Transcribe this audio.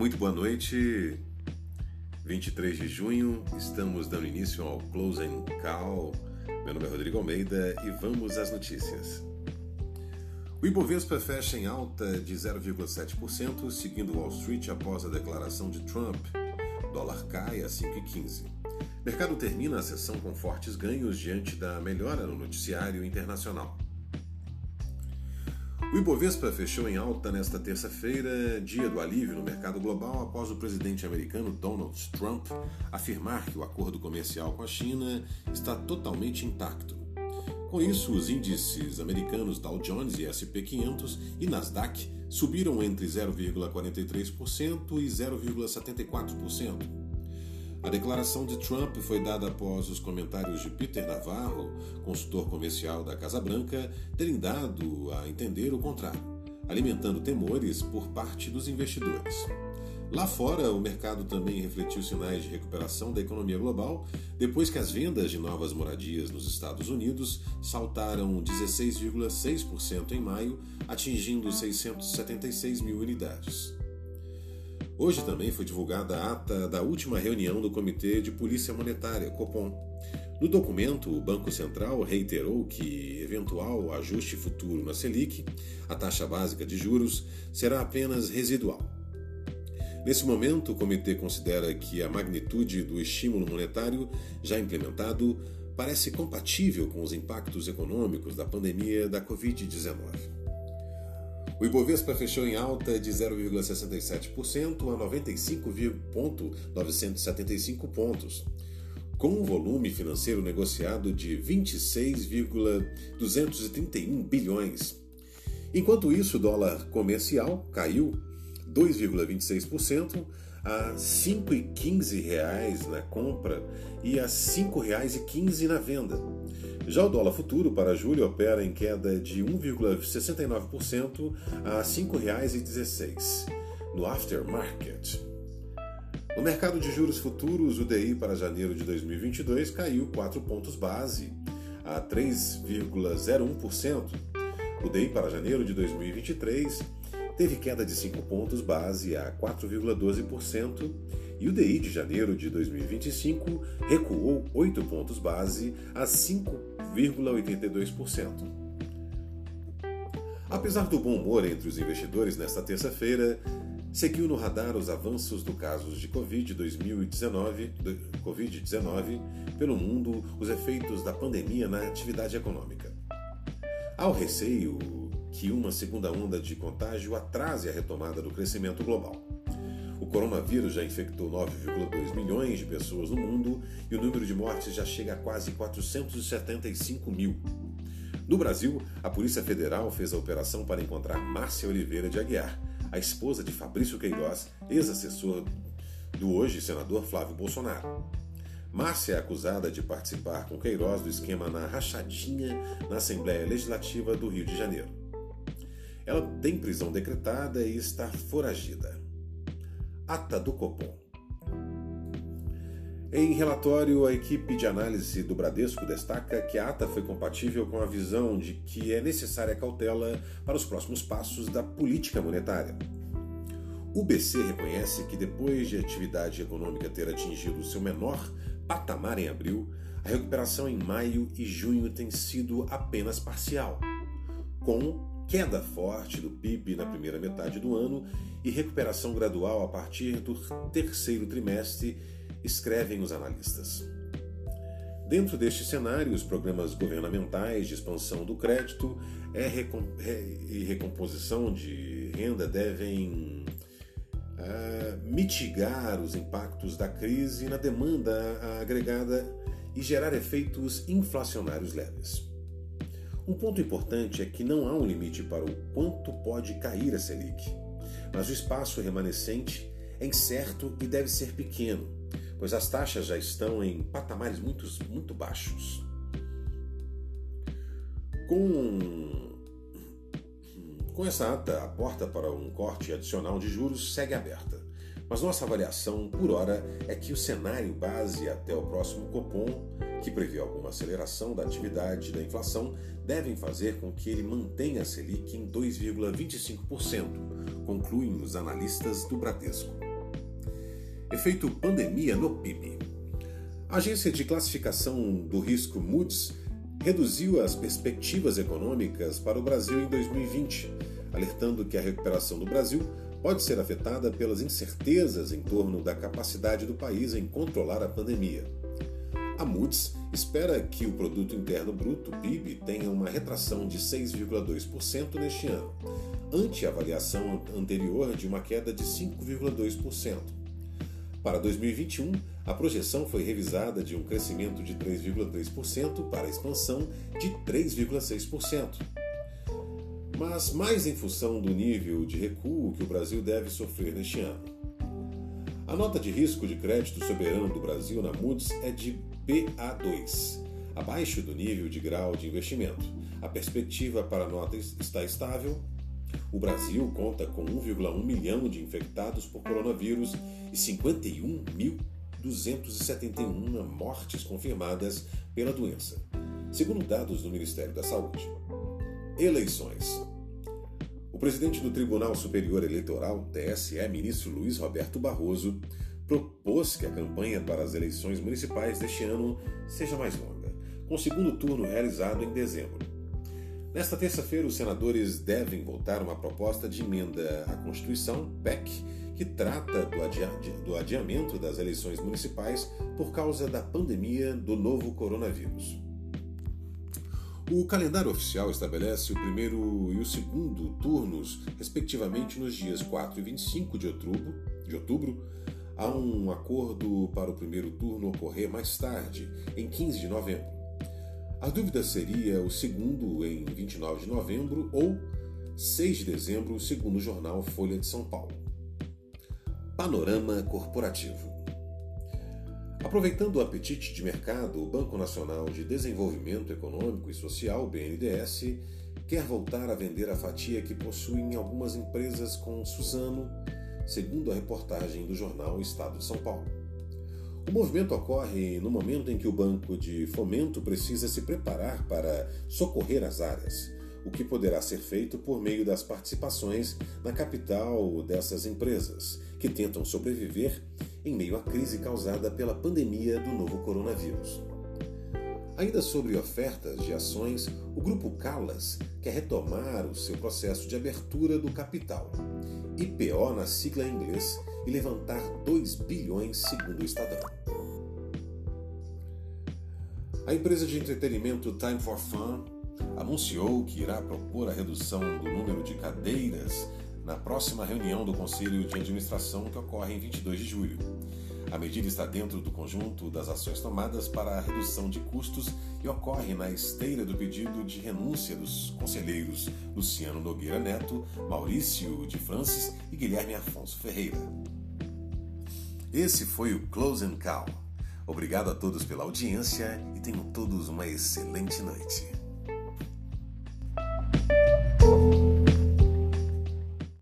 Muito boa noite. 23 de junho, estamos dando início ao Close and Call. Meu nome é Rodrigo Almeida e vamos às notícias. O Ibovespa fecha em alta de 0,7%, seguindo Wall Street após a declaração de Trump. Dólar cai a 5,15. Mercado termina a sessão com fortes ganhos diante da melhora no noticiário internacional. O Ibovespa fechou em alta nesta terça-feira, dia do alívio no mercado global, após o presidente americano Donald Trump afirmar que o acordo comercial com a China está totalmente intacto. Com isso, os índices americanos Dow Jones e SP 500 e Nasdaq subiram entre 0,43% e 0,74%. A declaração de Trump foi dada após os comentários de Peter Navarro, consultor comercial da Casa Branca, terem dado a entender o contrário, alimentando temores por parte dos investidores. Lá fora, o mercado também refletiu sinais de recuperação da economia global depois que as vendas de novas moradias nos Estados Unidos saltaram 16,6% em maio, atingindo 676 mil unidades. Hoje também foi divulgada a ata da última reunião do Comitê de Polícia Monetária, Copom. No documento, o Banco Central reiterou que eventual ajuste futuro na Selic, a taxa básica de juros, será apenas residual. Nesse momento, o comitê considera que a magnitude do estímulo monetário já implementado parece compatível com os impactos econômicos da pandemia da Covid-19. O Ibovespa fechou em alta de 0,67% a 95,975 pontos, com um volume financeiro negociado de 26,231 bilhões. Enquanto isso, o dólar comercial caiu 2,26% a R$ 5,15 na compra e a R$ 5,15 na venda. Já o dólar futuro para julho opera em queda de 1,69% a R$ 5,16 no aftermarket. No mercado de juros futuros, o DI para janeiro de 2022 caiu 4 pontos base a 3,01%. O DI para janeiro de 2023 teve queda de 5 pontos base a 4,12% e o DI de janeiro de 2025 recuou 8 pontos base a 5,82%. Apesar do bom humor entre os investidores nesta terça-feira, seguiu no radar os avanços do casos de Covid-19 COVID pelo mundo, os efeitos da pandemia na atividade econômica. Há o receio que uma segunda onda de contágio atrase a retomada do crescimento global. O coronavírus já infectou 9,2 milhões de pessoas no mundo e o número de mortes já chega a quase 475 mil. No Brasil, a Polícia Federal fez a operação para encontrar Márcia Oliveira de Aguiar, a esposa de Fabrício Queiroz, ex-assessor do hoje senador Flávio Bolsonaro. Márcia é acusada de participar com Queiroz do esquema na rachadinha na Assembleia Legislativa do Rio de Janeiro. Ela tem prisão decretada e está foragida. Ata do Copom. Em relatório, a equipe de análise do Bradesco destaca que a ata foi compatível com a visão de que é necessária cautela para os próximos passos da política monetária. O BC reconhece que depois de a atividade econômica ter atingido seu menor patamar em abril, a recuperação em maio e junho tem sido apenas parcial, com queda forte do PIB na primeira metade do ano e recuperação gradual a partir do terceiro trimestre, escrevem os analistas. Dentro deste cenário, os programas governamentais de expansão do crédito e recomposição de renda devem uh, mitigar os impactos da crise na demanda agregada e gerar efeitos inflacionários leves. Um ponto importante é que não há um limite para o quanto pode cair a Selic, mas o espaço remanescente é incerto e deve ser pequeno, pois as taxas já estão em patamares muito, muito baixos. Com, com essa ata, a porta para um corte adicional de juros segue aberta. Mas nossa avaliação, por hora, é que o cenário base até o próximo Copom, que prevê alguma aceleração da atividade da inflação, devem fazer com que ele mantenha a Selic em 2,25%, concluem os analistas do Bradesco. Efeito pandemia no PIB. A agência de classificação do risco Moody's reduziu as perspectivas econômicas para o Brasil em 2020, alertando que a recuperação do Brasil pode ser afetada pelas incertezas em torno da capacidade do país em controlar a pandemia. A Moody's espera que o produto interno bruto (PIB) tenha uma retração de 6,2% neste ano, ante a avaliação anterior de uma queda de 5,2%. Para 2021, a projeção foi revisada de um crescimento de 3,3% para a expansão de 3,6%. Mas mais em função do nível de recuo que o Brasil deve sofrer neste ano. A nota de risco de crédito soberano do Brasil na Moody's é de BA2, abaixo do nível de grau de investimento. A perspectiva para a nota está estável o Brasil conta com 1,1 milhão de infectados por coronavírus e 51.271 mortes confirmadas pela doença, segundo dados do Ministério da Saúde. Eleições. Presidente do Tribunal Superior Eleitoral, TSE, ministro Luiz Roberto Barroso, propôs que a campanha para as eleições municipais deste ano seja mais longa, com o segundo turno realizado em dezembro. Nesta terça-feira, os senadores devem votar uma proposta de emenda à Constituição, PEC, que trata do, adia do adiamento das eleições municipais por causa da pandemia do novo coronavírus. O calendário oficial estabelece o primeiro e o segundo turnos, respectivamente, nos dias 4 e 25 de outubro. De outubro. Há um acordo para o primeiro turno ocorrer mais tarde, em 15 de novembro. A dúvida seria o segundo em 29 de novembro ou 6 de dezembro, segundo o jornal Folha de São Paulo. Panorama Corporativo Aproveitando o apetite de mercado, o Banco Nacional de Desenvolvimento Econômico e Social, BNDES, quer voltar a vender a fatia que possuem algumas empresas com Suzano, segundo a reportagem do jornal Estado de São Paulo. O movimento ocorre no momento em que o Banco de Fomento precisa se preparar para socorrer as áreas, o que poderá ser feito por meio das participações na capital dessas empresas, que tentam sobreviver em meio à crise causada pela pandemia do novo coronavírus. Ainda sobre ofertas de ações, o grupo Calas quer retomar o seu processo de abertura do capital, IPO na sigla em inglês, e levantar 2 bilhões, segundo o Estadão. A empresa de entretenimento Time for Fun anunciou que irá propor a redução do número de cadeiras na próxima reunião do Conselho de Administração que ocorre em 22 de julho. A medida está dentro do conjunto das ações tomadas para a redução de custos e ocorre na esteira do pedido de renúncia dos conselheiros Luciano Nogueira Neto, Maurício de Francis e Guilherme Afonso Ferreira. Esse foi o Close and Call. Obrigado a todos pela audiência e tenham todos uma excelente noite.